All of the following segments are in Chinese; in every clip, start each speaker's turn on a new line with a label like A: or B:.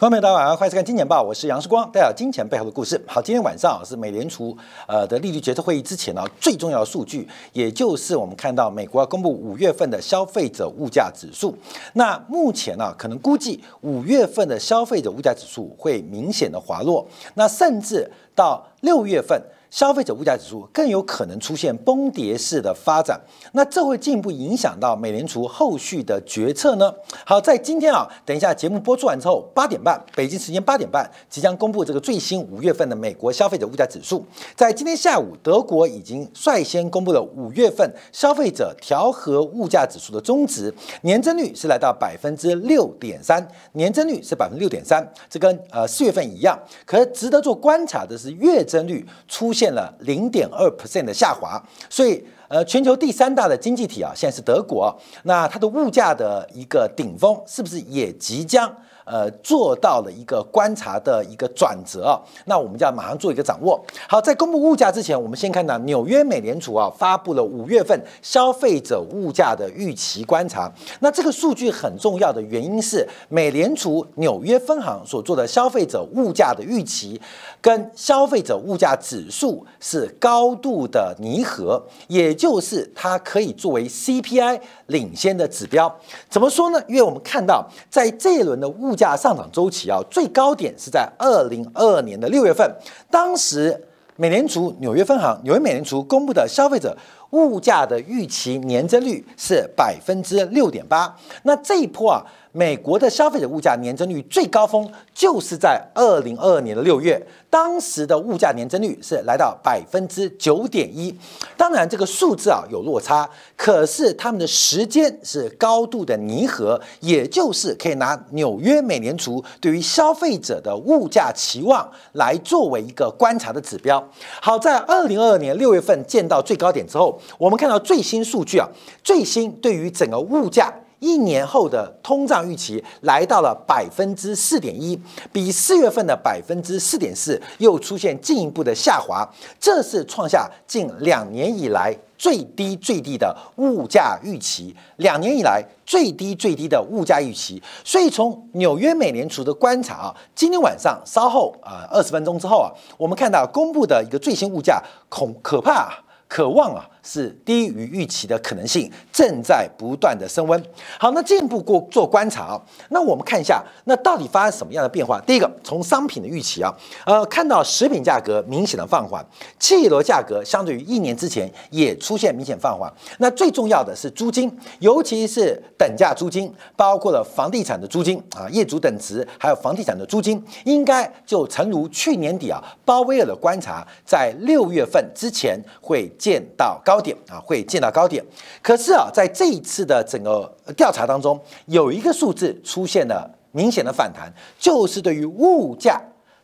A: 观众朋友，大家晚上好，欢迎收看《金钱报》，我是杨世光，带来金钱背后的故事。好，今天晚上是美联储呃的利率决策会议之前呢，最重要的数据，也就是我们看到美国要公布五月份的消费者物价指数。那目前呢，可能估计五月份的消费者物价指数会明显的滑落，那甚至到六月份。消费者物价指数更有可能出现崩跌式的发展，那这会进一步影响到美联储后续的决策呢？好，在今天啊，等一下节目播出完之后，八点半北京时间八点半即将公布这个最新五月份的美国消费者物价指数。在今天下午，德国已经率先公布了五月份消费者调和物价指数的终值，年增率是来到百分之六点三，年增率是百分之六点三，这跟呃四月份一样。可值得做观察的是，月增率出现。现了零点二 percent 的下滑，所以呃，全球第三大的经济体啊，现在是德国，那它的物价的一个顶峰是不是也即将？呃，做到了一个观察的一个转折，那我们就要马上做一个掌握。好，在公布物价之前，我们先看到纽约美联储啊发布了五月份消费者物价的预期观察。那这个数据很重要的原因是，美联储纽约分行所做的消费者物价的预期跟消费者物价指数是高度的拟合，也就是它可以作为 CPI 领先的指标。怎么说呢？因为我们看到在这一轮的物价上涨周期啊，最高点是在二零二二年的六月份，当时美联储纽约分行纽约美联储公布的消费者物价的预期年增率是百分之六点八，那这一波啊。美国的消费者物价年增率最高峰就是在二零二二年的六月，当时的物价年增率是来到百分之九点一。当然，这个数字啊有落差，可是他们的时间是高度的拟合，也就是可以拿纽约美联储对于消费者的物价期望来作为一个观察的指标。好在二零二二年六月份见到最高点之后，我们看到最新数据啊，最新对于整个物价。一年后的通胀预期来到了百分之四点一，比四月份的百分之四点四又出现进一步的下滑，这是创下近两年以来最低最低的物价预期，两年以来最低最低的物价预期。所以从纽约美联储的观察啊，今天晚上稍后啊二十分钟之后啊，我们看到公布的一个最新物价恐可怕。渴望啊，是低于预期的可能性正在不断的升温。好，那进一步过做观察啊，那我们看一下，那到底发生什么样的变化？第一个，从商品的预期啊，呃，看到食品价格明显的放缓，汽油价格相对于一年之前也出现明显放缓。那最重要的是租金，尤其是等价租金，包括了房地产的租金啊，业主等值，还有房地产的租金，应该就诚如去年底啊，鲍威尔的观察，在六月份之前会。见到高点啊，会见到高点。可是啊，在这一次的整个调查当中，有一个数字出现了明显的反弹，就是对于物价。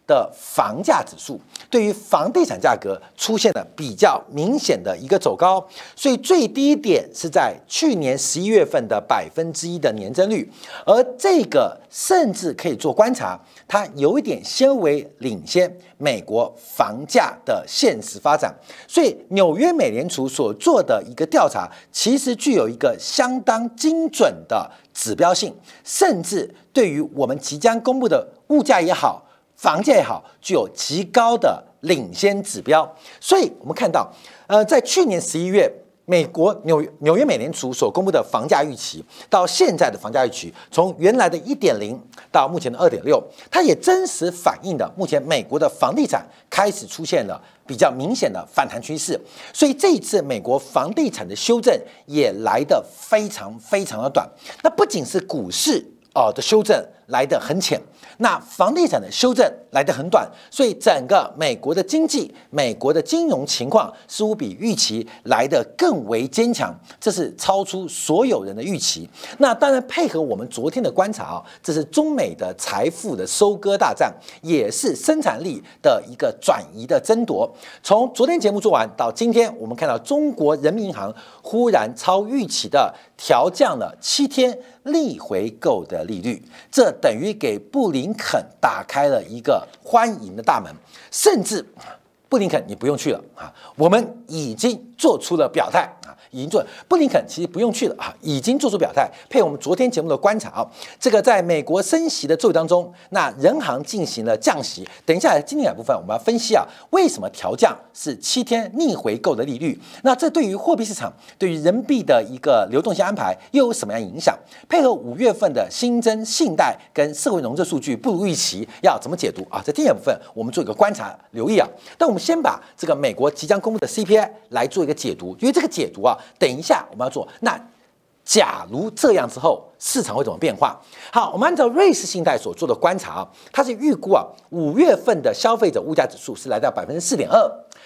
A: 的房价指数对于房地产价格出现了比较明显的一个走高，所以最低点是在去年十一月份的百分之一的年增率，而这个甚至可以做观察，它有一点先为领先美国房价的现实发展，所以纽约美联储所做的一个调查，其实具有一个相当精准的指标性，甚至对于我们即将公布的物价也好。房价也好，具有极高的领先指标，所以我们看到，呃，在去年十一月，美国纽纽约美联储所公布的房价预期，到现在的房价预期，从原来的一点零到目前的二点六，它也真实反映的目前美国的房地产开始出现了比较明显的反弹趋势，所以这一次美国房地产的修正也来得非常非常的短，那不仅是股市哦的修正来得很浅。那房地产的修正来得很短，所以整个美国的经济、美国的金融情况似乎比预期来得更为坚强，这是超出所有人的预期。那当然配合我们昨天的观察啊，这是中美的财富的收割大战，也是生产力的一个转移的争夺。从昨天节目做完到今天，我们看到中国人民银行忽然超预期的调降了七天逆回购的利率，这等于给布林。肯打开了一个欢迎的大门，甚至布林肯你不用去了啊，我们已经做出了表态啊，已经做。布林肯其实不用去了啊，已经做出表态。配合我们昨天节目的观察啊，这个在美国升息的周当中，那人行进行了降息。等一下经典部分我们要分析啊，为什么调降是七天逆回购的利率？那这对于货币市场、对于人民币的一个流动性安排又有什么样影响？配合五月份的新增信贷跟社会融资数据不如预期，要怎么解读啊？在第二部分我们做一个观察留意啊。但我们先把这个美国即将公布的 CPI 来做一个解读，因为这个解读啊，等一下我们要做。那假如这样之后，市场会怎么变化？好，我们按照瑞士信贷所做的观察啊，它是预估啊，五月份的消费者物价指数是来到百分之四点二。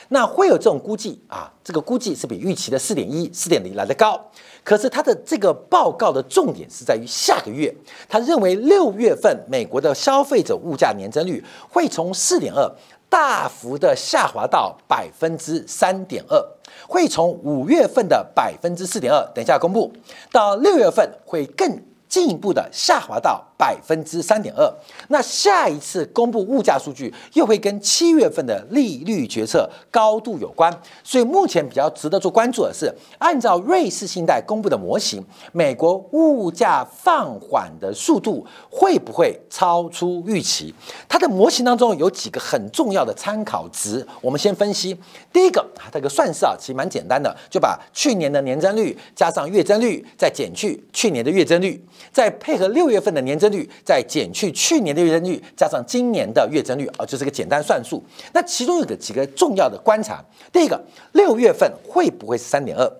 A: 那会有这种估计啊，这个估计是比预期的四点一、四点零来的高。可是它的这个报告的重点是在于下个月，他认为六月份美国的消费者物价年增率会从四点二。大幅的下滑到百分之三点二，会从五月份的百分之四点二，等一下公布，到六月份会更进一步的下滑到。百分之三点二，那下一次公布物价数据又会跟七月份的利率决策高度有关，所以目前比较值得做关注的是，按照瑞士信贷公布的模型，美国物价放缓的速度会不会超出预期？它的模型当中有几个很重要的参考值，我们先分析。第一个，它这个算式啊，其实蛮简单的，就把去年的年增率加上月增率，再减去去年的月增率，再配合六月份的年增。率再减去去年的月增率，加上今年的月增率啊，就是个简单算术。那其中有个几个重要的观察，第一个，六月份会不会是三点二？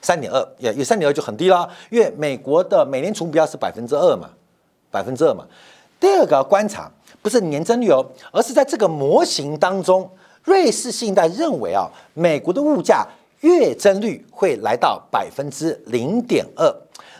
A: 三点二也有三点二就很低啦，因为美国的美联储目标是百分之二嘛，百分之二嘛。第二个观察不是年增率哦，而是在这个模型当中，瑞士信贷认为啊，美国的物价月增率会来到百分之零点二。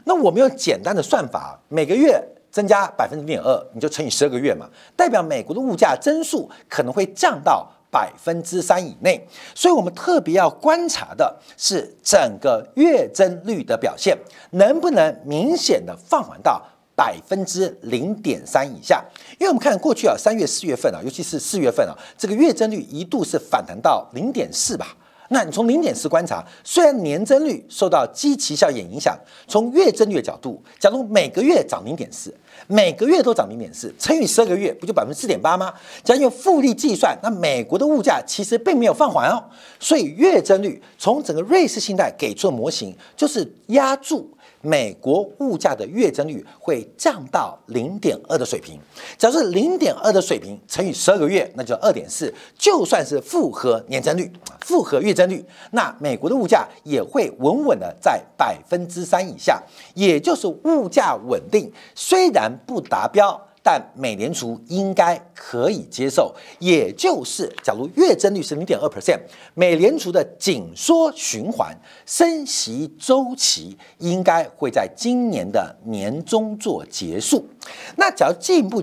A: 那我们用简单的算法，每个月增加百分之零点二，你就乘以十二个月嘛，代表美国的物价增速可能会降到百分之三以内。所以我们特别要观察的是整个月增率的表现，能不能明显的放缓到百分之零点三以下？因为我们看过去啊，三月、四月份啊，尤其是四月份啊，这个月增率一度是反弹到零点四吧。那你从零点四观察，虽然年增率受到基期效应影响，从月增率的角度，假如每个月涨零点四，每个月都涨零点四，乘以十二个月，不就百分之四点八吗？只要用复利计算，那美国的物价其实并没有放缓哦。所以月增率从整个瑞士信贷给出的模型，就是压住。美国物价的月增率会降到零点二的水平，假如是零点二的水平乘以十二个月，那就二点四。就算是复合年增率、复合月增率，那美国的物价也会稳稳的在百分之三以下，也就是物价稳定，虽然不达标。但美联储应该可以接受，也就是假如月增率是零点二 percent，美联储的紧缩循环升息周期应该会在今年的年中做结束。那假如进一步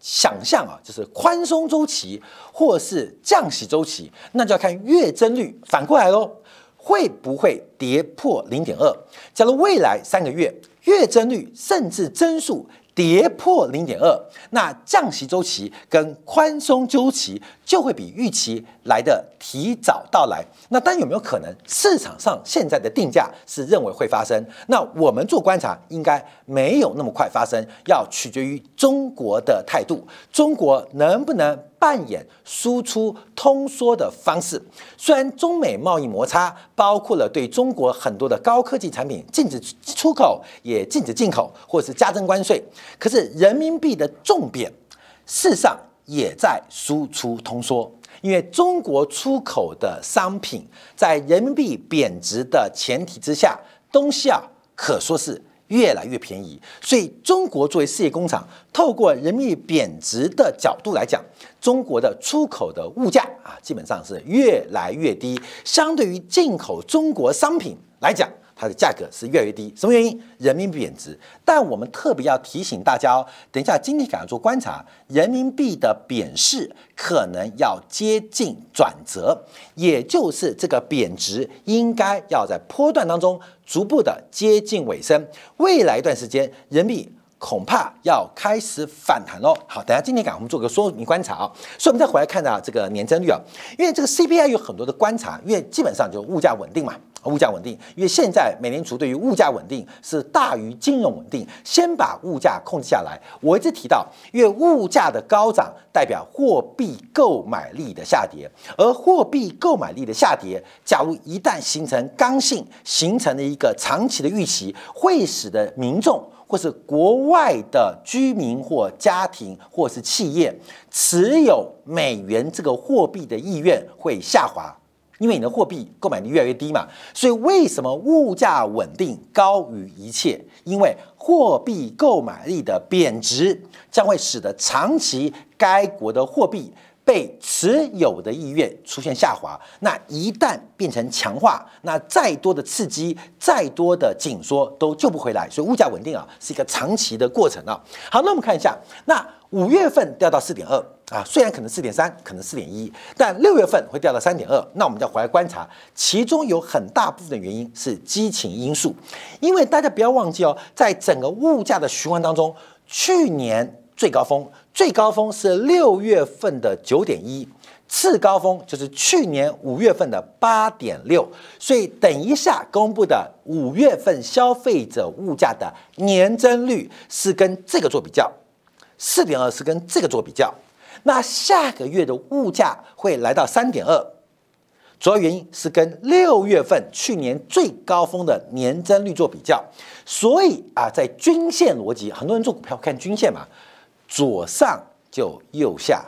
A: 想象啊，就是宽松周期或是降息周期，那就要看月增率反过来喽，会不会跌破零点二？假如未来三个月月增率甚至增速。跌破零点二，那降息周期跟宽松周期就会比预期来的提早到来。那但有没有可能市场上现在的定价是认为会发生？那我们做观察应该没有那么快发生，要取决于中国的态度，中国能不能？扮演输出通缩的方式，虽然中美贸易摩擦包括了对中国很多的高科技产品禁止出口，也禁止进口，或是加征关税，可是人民币的重贬，事实上也在输出通缩，因为中国出口的商品在人民币贬值的前提之下，东西啊可说是。越来越便宜，所以中国作为世界工厂，透过人民币贬值的角度来讲，中国的出口的物价啊，基本上是越来越低，相对于进口中国商品来讲。它的价格是越来越低，什么原因？人民币贬值。但我们特别要提醒大家哦，等一下今天赶快做观察，人民币的贬势可能要接近转折，也就是这个贬值应该要在波段当中逐步的接近尾声。未来一段时间，人民币恐怕要开始反弹喽。好，等下今天赶我们做个说明观察啊。所以，我们再回来看到这个年增率啊，因为这个 CPI 有很多的观察，因为基本上就物价稳定嘛。物价稳定，因为现在美联储对于物价稳定是大于金融稳定，先把物价控制下来。我一直提到，因为物价的高涨代表货币购买力的下跌，而货币购买力的下跌，假如一旦形成刚性，形成了一个长期的预期，会使得民众。或是国外的居民或家庭或是企业持有美元这个货币的意愿会下滑，因为你的货币购买力越来越低嘛。所以为什么物价稳定高于一切？因为货币购买力的贬值将会使得长期该国的货币。被持有的意愿出现下滑，那一旦变成强化，那再多的刺激、再多的紧缩都救不回来。所以物价稳定啊，是一个长期的过程啊。好，那我们看一下，那五月份掉到四点二啊，虽然可能四点三，可能四点一，但六月份会掉到三点二。那我们就回来观察，其中有很大部分的原因是激情因素，因为大家不要忘记哦，在整个物价的循环当中，去年最高峰。最高峰是六月份的九点一，次高峰就是去年五月份的八点六，所以等一下公布的五月份消费者物价的年增率是跟这个做比较，四点二是跟这个做比较，那下个月的物价会来到三点二，主要原因是跟六月份去年最高峰的年增率做比较，所以啊，在均线逻辑，很多人做股票看均线嘛。左上就右下，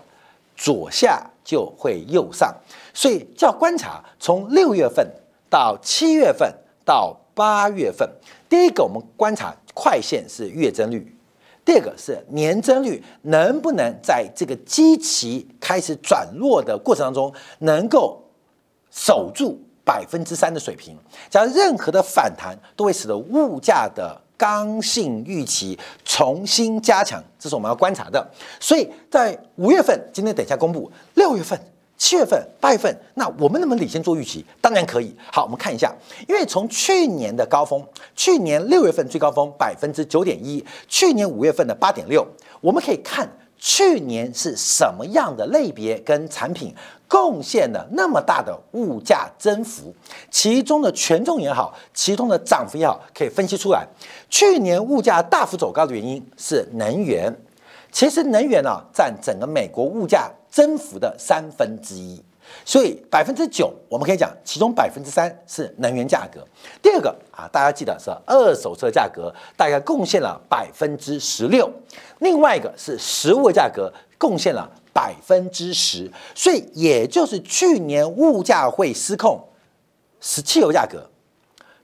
A: 左下就会右上，所以要观察从六月份到七月份到八月份。第一个，我们观察快线是月增率；第二个是年增率，能不能在这个基期开始转弱的过程当中，能够守住百分之三的水平？假如任何的反弹都会使得物价的。刚性预期重新加强，这是我们要观察的。所以在五月份，今天等一下公布；六月份、七月份、八月份，那我们能不能领先做预期？当然可以。好，我们看一下，因为从去年的高峰，去年六月份最高峰百分之九点一，去年五月份的八点六，我们可以看去年是什么样的类别跟产品。贡献了那么大的物价增幅，其中的权重也好，其中的涨幅也好，可以分析出来。去年物价大幅走高的原因是能源，其实能源呢占整个美国物价增幅的三分之一，所以百分之九我们可以讲，其中百分之三是能源价格。第二个啊，大家记得是二手车价格，大概贡献了百分之十六，另外一个是食物价格贡献了。百分之十，所以也就是去年物价会失控，是汽油价格、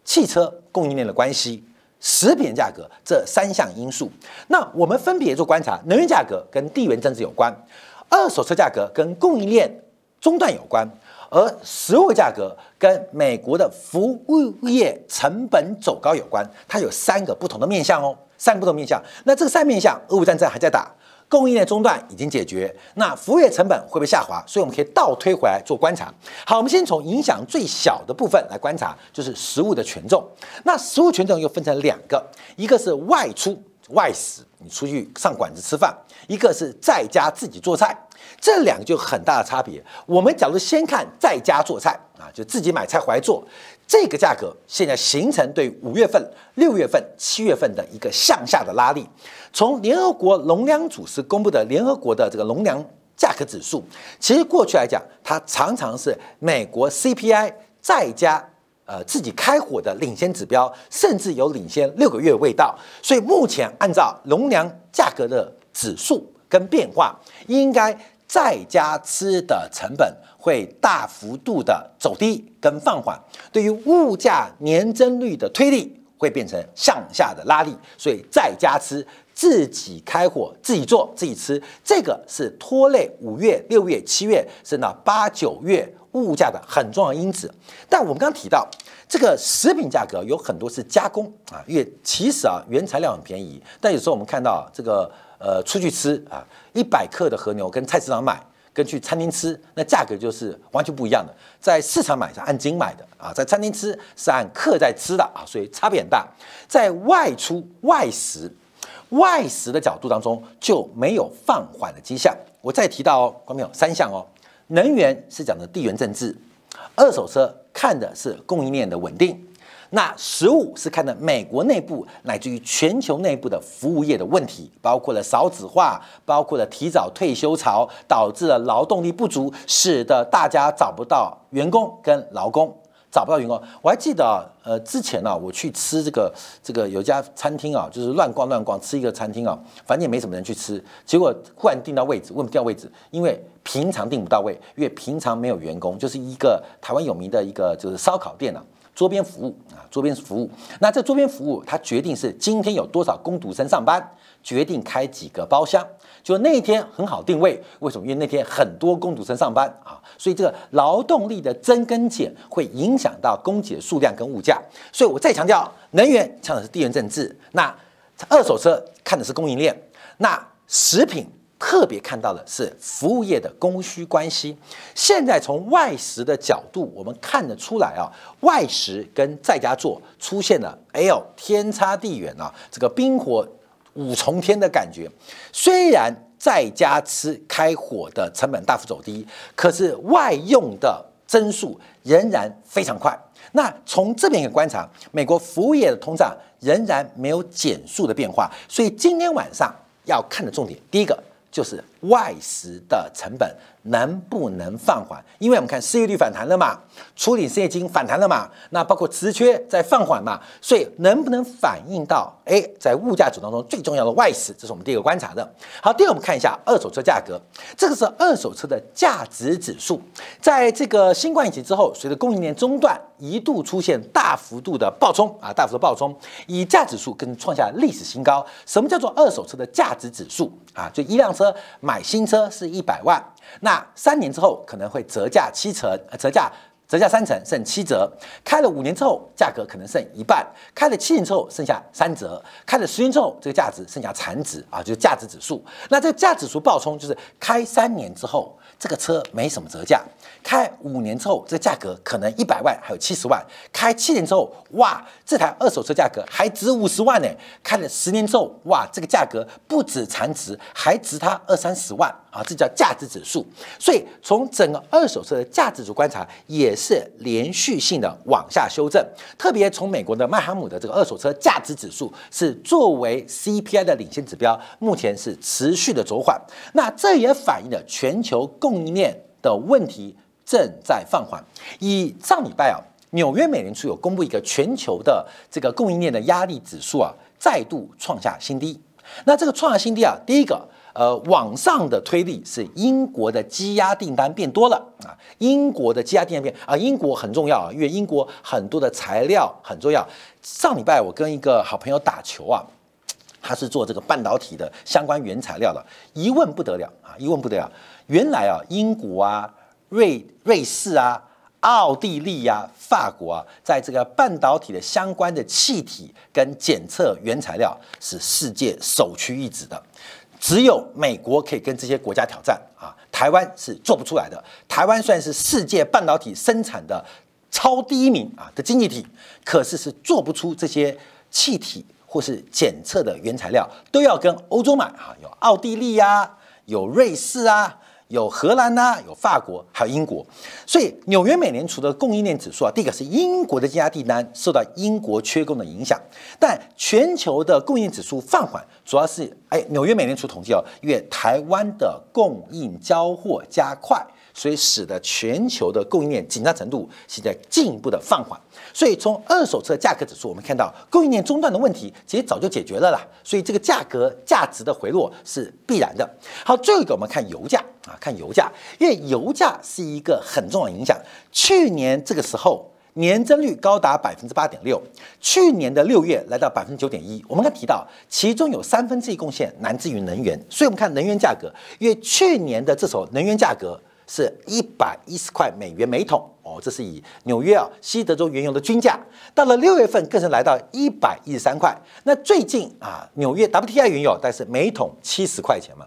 A: 汽车供应链的关系、食品价格这三项因素。那我们分别做观察，能源价格跟地缘政治有关，二手车价格跟供应链中断有关，而食物价格跟美国的服务业成本走高有关。它有三个不同的面向哦，三个不同面向。那这个三面向，俄乌战争还在打。供应链中断已经解决，那服务业成本会不会下滑？所以我们可以倒推回来做观察。好，我们先从影响最小的部分来观察，就是食物的权重。那食物权重又分成两个，一个是外出外食，你出去上馆子吃饭；一个是在家自己做菜，这两个就很大的差别。我们假如先看在家做菜啊，就自己买菜回来做。这个价格现在形成对五月份、六月份、七月份的一个向下的拉力。从联合国农粮组织公布的联合国的这个农粮价格指数，其实过去来讲，它常常是美国 CPI 再加呃自己开火的领先指标，甚至有领先六个月味道。所以目前按照农粮价格的指数跟变化，应该在家吃的成本。会大幅度的走低跟放缓，对于物价年增率的推力会变成向下的拉力，所以在家吃自己开火自己做自己吃，这个是拖累五月、六月、七月甚至八九月物价的很重要因子。但我们刚刚提到这个食品价格有很多是加工啊，因为其实啊原材料很便宜，但有时候我们看到这个呃出去吃啊，一百克的和牛跟菜市场买。跟去餐厅吃，那价格就是完全不一样的。在市场买是按斤买的啊，在餐厅吃是按克在吃的啊，所以差别很大。在外出外食、外食的角度当中就没有放缓的迹象。我再提到哦，观众朋友三项哦，能源是讲的地缘政治，二手车看的是供应链的稳定。那实物是看的美国内部乃至于全球内部的服务业的问题，包括了少子化，包括了提早退休潮，导致了劳动力不足，使得大家找不到员工跟劳工，找不到员工。我还记得啊，呃，之前呢，我去吃这个这个有家餐厅啊，就是乱逛乱逛吃一个餐厅啊，反正也没什么人去吃，结果忽然订到位置，问不掉位置，因为平常订不到位，因为平常没有员工，就是一个台湾有名的一个就是烧烤店啊。桌边服务啊，桌边服务。那这桌边服务，它决定是今天有多少工读生上班，决定开几个包厢。就那一天很好定位，为什么？因为那天很多工读生上班啊，所以这个劳动力的增跟减会影响到供给的数量跟物价。所以我再强调，能源讲的是地缘政治，那二手车看的是供应链，那食品。特别看到的是服务业的供需关系。现在从外食的角度，我们看得出来啊，外食跟在家做出现了哎呦天差地远啊，这个冰火五重天的感觉。虽然在家吃开火的成本大幅走低，可是外用的增速仍然非常快。那从这边可以观察，美国服务业的通胀仍然没有减速的变化。所以今天晚上要看的重点，第一个。就是外食的成本能不能放缓？因为我们看失业率反弹了嘛，处理失业金反弹了嘛，那包括职缺在放缓嘛，所以能不能反映到哎，在物价组当中最重要的外食，这是我们第一个观察的。好，第二我们看一下二手车价格，这个是二手车的价值指数，在这个新冠疫情之后，随着供应链中断，一度出现大幅度的暴冲啊，大幅的暴冲，以价指数更创下历史新高。什么叫做二手车的价值指数啊？就一辆车。买买新车是一百万，那三年之后可能会折价七成，呃折价折价三成，剩七折。开了五年之后，价格可能剩一半；开了七年之后，剩下三折；开了十年之后，这个价值剩下残值啊，就是价值指数。那这个价值指数爆冲，就是开三年之后，这个车没什么折价。开五年之后，这个价格可能一百万，还有七十万；开七年之后，哇，这台二手车价格还值五十万呢。开了十年之后，哇，这个价格不止残值，还值它二三十万啊！这叫价值指数。所以从整个二手车的价值组观察，也是连续性的往下修正。特别从美国的麦哈姆的这个二手车价值指数是作为 CPI 的领先指标，目前是持续的走缓。那这也反映了全球供应链的问题。正在放缓。以上礼拜啊，纽约美联储有公布一个全球的这个供应链的压力指数啊，再度创下新低。那这个创下新低啊，第一个呃，往上的推力是英国的积压订单变多了啊，英国的积压订单变啊，英国很重要啊，因为英国很多的材料很重要。上礼拜我跟一个好朋友打球啊，他是做这个半导体的相关原材料的，一问不得了啊，一问不得了，原来啊，英国啊。瑞瑞士啊，奥地利呀，法国啊，在这个半导体的相关的气体跟检测原材料是世界首屈一指的，只有美国可以跟这些国家挑战啊，台湾是做不出来的。台湾算是世界半导体生产的超第一名啊的经济体，可是是做不出这些气体或是检测的原材料，都要跟欧洲买啊，有奥地利呀，有瑞士啊。有荷兰呐，有法国，还有英国，所以纽约美联储的供应链指数啊，第一个是英国的积压订单受到英国缺工的影响，但全球的供应指数放缓，主要是哎，纽约美联储统计哦，因为台湾的供应交货加快。所以使得全球的供应链紧张程度现在进一步的放缓。所以从二手车价格指数，我们看到供应链中断的问题其实早就解决了啦。所以这个价格价值的回落是必然的。好，最后一个我们看油价啊，看油价，因为油价是一个很重要的影响。去年这个时候年增率高达百分之八点六，去年的六月来到百分之九点一。我们刚提到，其中有三分之一贡献来自于能源。所以我们看能源价格，因为去年的这首能源价格。是一百一十块美元每桶哦，这是以纽约啊西德州原油的均价，到了六月份更是来到一百一十三块。那最近啊，纽约 WTI 原油大概是每桶七十块钱嘛，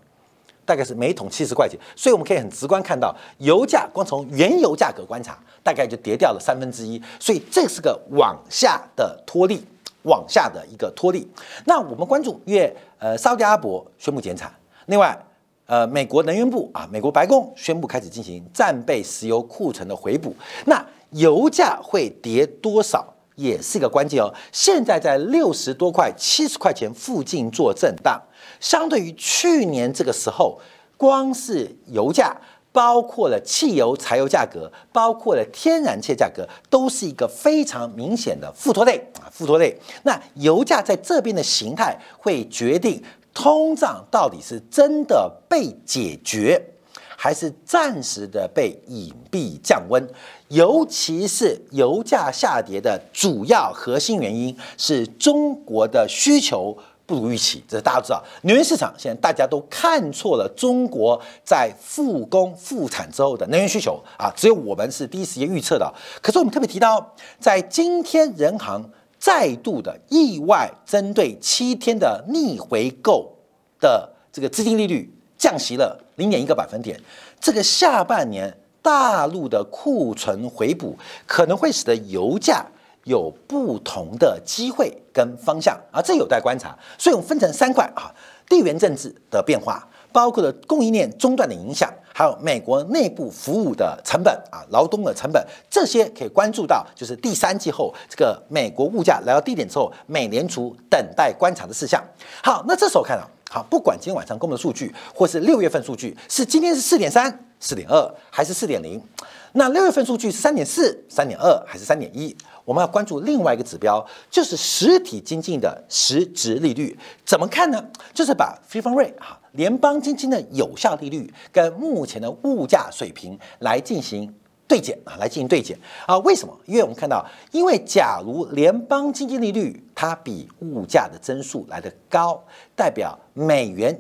A: 大概是每桶七十块钱，所以我们可以很直观看到，油价光从原油价格观察，大概就跌掉了三分之一，所以这是个往下的拖力，往下的一个拖力。那我们关注，因为呃，沙特阿拉伯宣布减产，另外。呃，美国能源部啊，美国白宫宣布开始进行战备石油库存的回补，那油价会跌多少，也是一个关键哦。现在在六十多块、七十块钱附近做震荡，相对于去年这个时候，光是油价，包括了汽油、柴油价格，包括了天然气价格，都是一个非常明显的负拖累啊，负拖累。那油价在这边的形态会决定。通胀到底是真的被解决，还是暂时的被隐蔽降温？尤其是油价下跌的主要核心原因是中国的需求不如预期。这是大家都知道，能源市场现在大家都看错了中国在复工复产之后的能源需求啊，只有我们是第一时间预测的。可是我们特别提到，在今天人行。再度的意外针对七天的逆回购的这个资金利率降息了零点一个百分点，这个下半年大陆的库存回补可能会使得油价有不同的机会跟方向啊，这有待观察。所以我们分成三块啊，地缘政治的变化。包括了供应链中断的影响，还有美国内部服务的成本啊，劳动的成本，这些可以关注到，就是第三季后这个美国物价来到低点之后，美联储等待观察的事项。好，那这时候看到，好，不管今天晚上公布的数据，或是六月份数据，是今天是四点三、四点二，还是四点零？那六月份数据是三点四、三点二，还是三点一？我们要关注另外一个指标，就是实体经济的实质利率，怎么看呢？就是把 f 方瑞啊。联邦基金的有效利率跟目前的物价水平来进行对减啊，来进行对减啊？为什么？因为我们看到，因为假如联邦基金利率它比物价的增速来得高，代表美元，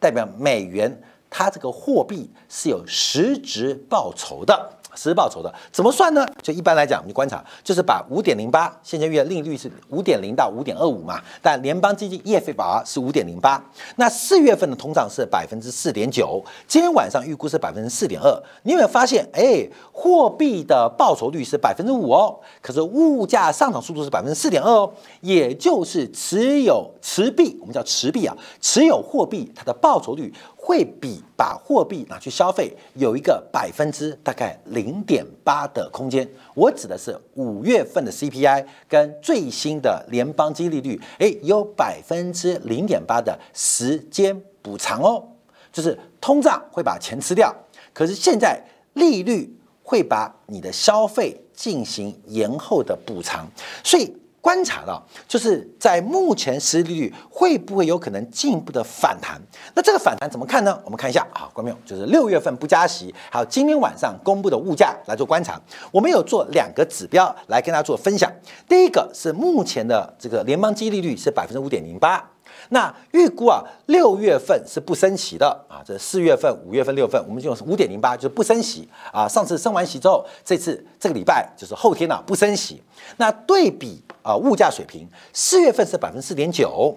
A: 代表美元它这个货币是有实质报酬的。实报酬的怎么算呢？就一般来讲，你观察就是把五点零八现在月利率是五点零到五点二五嘛，但联邦基金 EFR 是五点零八，那四月份的通胀是百分之四点九，今天晚上预估是百分之四点二。你有没有发现？哎，货币的报酬率是百分之五哦，可是物价上涨速度是百分之四点二哦，也就是持有持币，我们叫持币啊，持有货币它的报酬率。会比把货币拿去消费有一个百分之大概零点八的空间。我指的是五月份的 CPI 跟最新的联邦基利率，哎，有百分之零点八的时间补偿哦。就是通胀会把钱吃掉，可是现在利率会把你的消费进行延后的补偿，所以。观察到，就是在目前实际利率会不会有可能进一步的反弹？那这个反弹怎么看呢？我们看一下啊，观众就是六月份不加息，还有今天晚上公布的物价来做观察。我们有做两个指标来跟大家做分享。第一个是目前的这个联邦基利率是百分之五点零八。那预估啊，六月份是不升息的啊，这四月份、五月份、六月份，我们就用五点零八，就是不升息啊。上次升完息之后，这次这个礼拜就是后天呢不升息。那对比啊，物价水平，四月份是百分之四点九，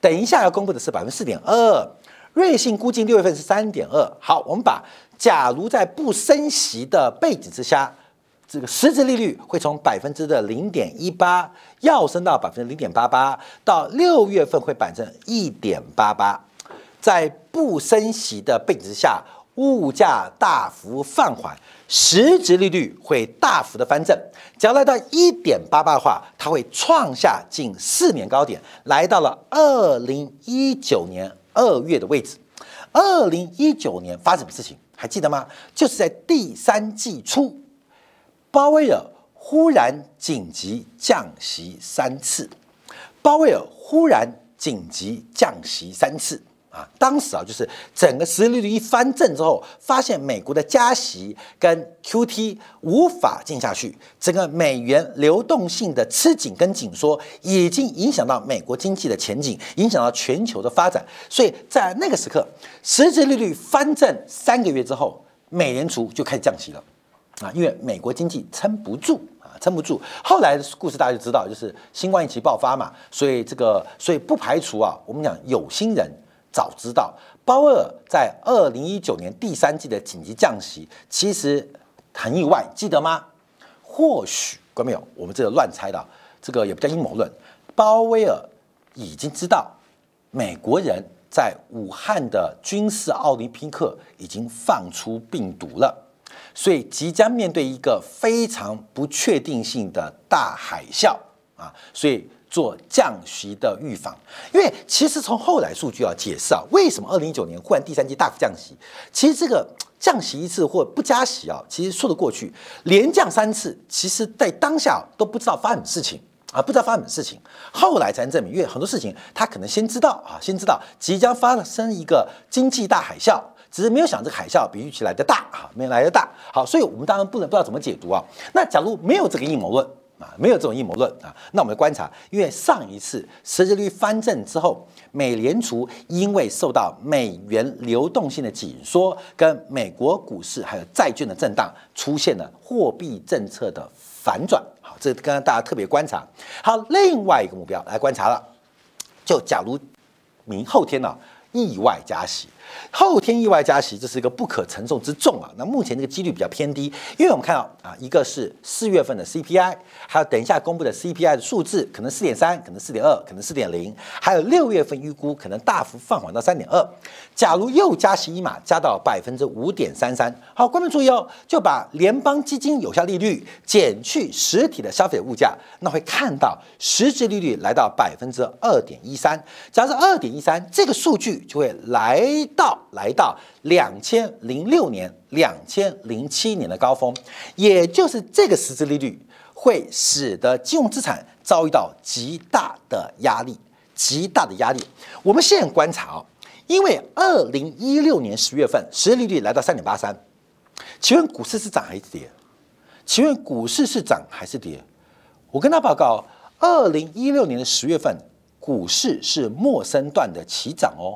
A: 等一下要公布的是百分之四点二。瑞信估计六月份是三点二。好，我们把假如在不升息的背景之下。这个实质利率会从百分之的零点一八要升到百分之零点八八，到六月份会摆成一点八八，在不升息的背景之下，物价大幅放缓，实质利率会大幅的翻正。只要来到一点八八的话，它会创下近四年高点，来到了二零一九年二月的位置。二零一九年发生什么事情？还记得吗？就是在第三季初。鲍威尔忽然紧急降息三次，鲍威尔忽然紧急降息三次啊！当时啊，就是整个实际利率一翻正之后，发现美国的加息跟 Q T 无法进下去，整个美元流动性的吃紧跟紧缩已经影响到美国经济的前景，影响到全球的发展。所以在那个时刻，实际利率翻正三个月之后，美联储就开始降息了。啊，因为美国经济撑不住啊，撑不住。后来的故事大家就知道，就是新冠疫情爆发嘛，所以这个，所以不排除啊，我们讲有心人早知道，鲍威尔在二零一九年第三季的紧急降息，其实很意外，记得吗？或许，观众朋友，我们这个乱猜的，这个也不叫阴谋论，鲍威尔已经知道美国人在武汉的军事奥林匹克已经放出病毒了，所以即将面对一个非常不确定性的大海啸啊，所以做降息的预防。因为其实从后来数据要解释啊，为什么二零一九年忽然第三季大幅降息？其实这个 降息一次或不加息啊，其实说得过去，连降三次，其实在当下都不知道发生什么事情。啊，不知道发生什么事情，后来才能证明。因为很多事情他可能先知道啊，先知道即将发生一个经济大海啸，只是没有想这个海啸比预期来的大啊，没来的大。好，所以我们当然不能不知道怎么解读啊。那假如没有这个阴谋论啊，没有这种阴谋论啊，那我们观察，因为上一次实际率翻正之后，美联储因为受到美元流动性的紧缩，跟美国股市还有债券的震荡，出现了货币政策的反转。好这刚刚大家特别观察，好，另外一个目标来观察了，就假如明后天呢意外加息。后天意外加息，这是一个不可承受之重啊！那目前这个几率比较偏低，因为我们看到啊，一个是四月份的 CPI，还有等一下公布的 CPI 的数字，可能四点三，可能四点二，可能四点零，还有六月份预估可能大幅放缓到三点二。假如又加息一码，加到百分之五点三三，好，观众注意哦，就把联邦基金有效利率减去实体的消费物价，那会看到实质利率来到百分之二点一三。假设二点一三，这个数据就会来到。来到两千零六年、两千零七年的高峰，也就是这个实质利率会使得金融资产遭遇到极大的压力，极大的压力。我们现在观察啊，因为二零一六年十月份实质利率来到三点八三，请问股市是涨还是跌？请问股市是涨还是跌？我跟他报告，二零一六年的十月份股市是陌生段的起涨哦。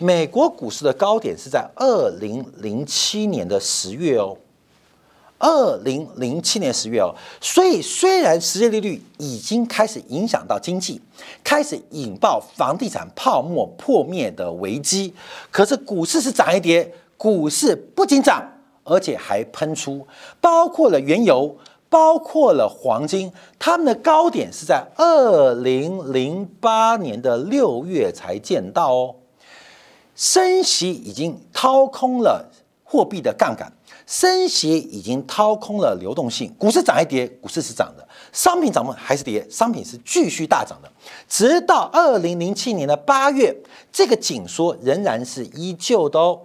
A: 美国股市的高点是在二零零七年的十月哦，二零零七年十月哦，所以虽然实际利率已经开始影响到经济，开始引爆房地产泡沫破灭的危机，可是股市是涨一跌，股市不仅涨，而且还喷出，包括了原油，包括了黄金，它们的高点是在二零零八年的六月才见到哦。升息已经掏空了货币的杠杆，升息已经掏空了流动性。股市涨一跌，股市是涨的；商品涨还是跌，商品是继续大涨的。直到二零零七年的八月，这个紧缩仍然是依旧的哦。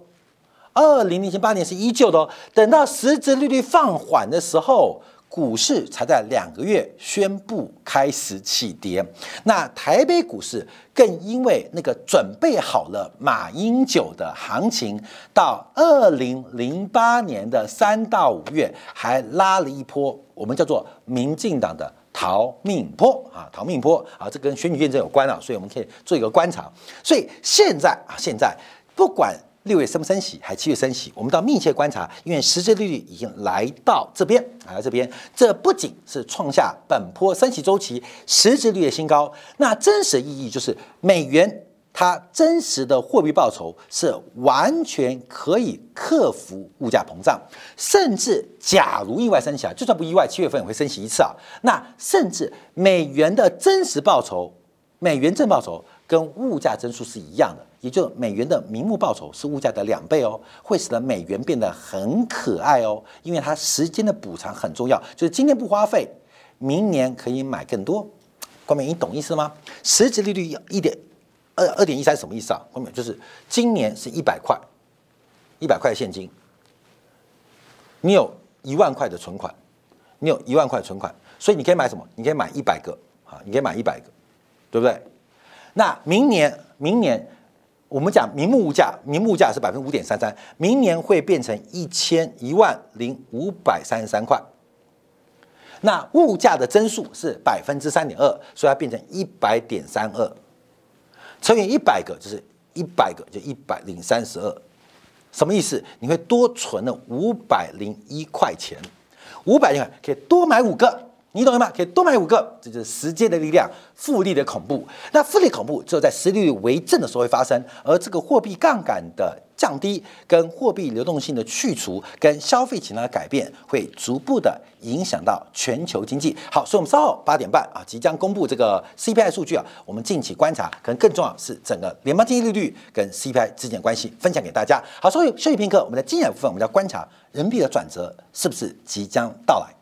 A: 二零零八年是依旧的哦。等到实质利率放缓的时候。股市才在两个月宣布开始起跌，那台北股市更因为那个准备好了马英九的行情，到二零零八年的三到五月还拉了一波，我们叫做民进党的逃命坡啊，逃命坡啊，这跟选举验证有关啊，所以我们可以做一个观察。所以现在啊，现在不管。六月升不升息，还七月升息，我们到密切观察，因为实质利率已经来到这边，来到这边，这不仅是创下本波升息周期实质率的新高，那真实意义就是美元它真实的货币报酬是完全可以克服物价膨胀，甚至假如意外升息啊，就算不意外，七月份也会升息一次啊，那甚至美元的真实报酬，美元正报酬跟物价增速是一样的。也就美元的名目报酬是物价的两倍哦，会使得美元变得很可爱哦，因为它时间的补偿很重要，就是今天不花费，明年可以买更多。光美，你懂意思吗？实质利率一点二二点一三什么意思啊？光美就是今年是一百块，一百块现金，你有一万块的存款，你有一万块存款，所以你可以买什么？你可以买一百个啊，你可以买一百个，对不对？那明年，明年。我们讲明目物价，明目物价是百分之五点三三，明年会变成一千一万零五百三十三块。那物价的增速是百分之三点二，所以它变成一百点三二，乘以一百个就是一百个，就一百零三十二。什么意思？你会多存了五百零一块钱，五百块可以多买五个，你懂了吗？可以多买五个，这就是时间的力量，复利的恐怖。那复利恐怖只有在实利率为正的时候会发生，而这个货币杠杆的降低、跟货币流动性的去除、跟消费情况的改变，会逐步的影响到全球经济。好，所以我们稍后八点半啊，即将公布这个 CPI 数据啊，我们敬请观察。可能更重要是整个联邦经济利率跟 CPI 之间的关系，分享给大家。好，所以休息片刻，我们在精彩部分，我们要观察人民币的转折是不是即将到来。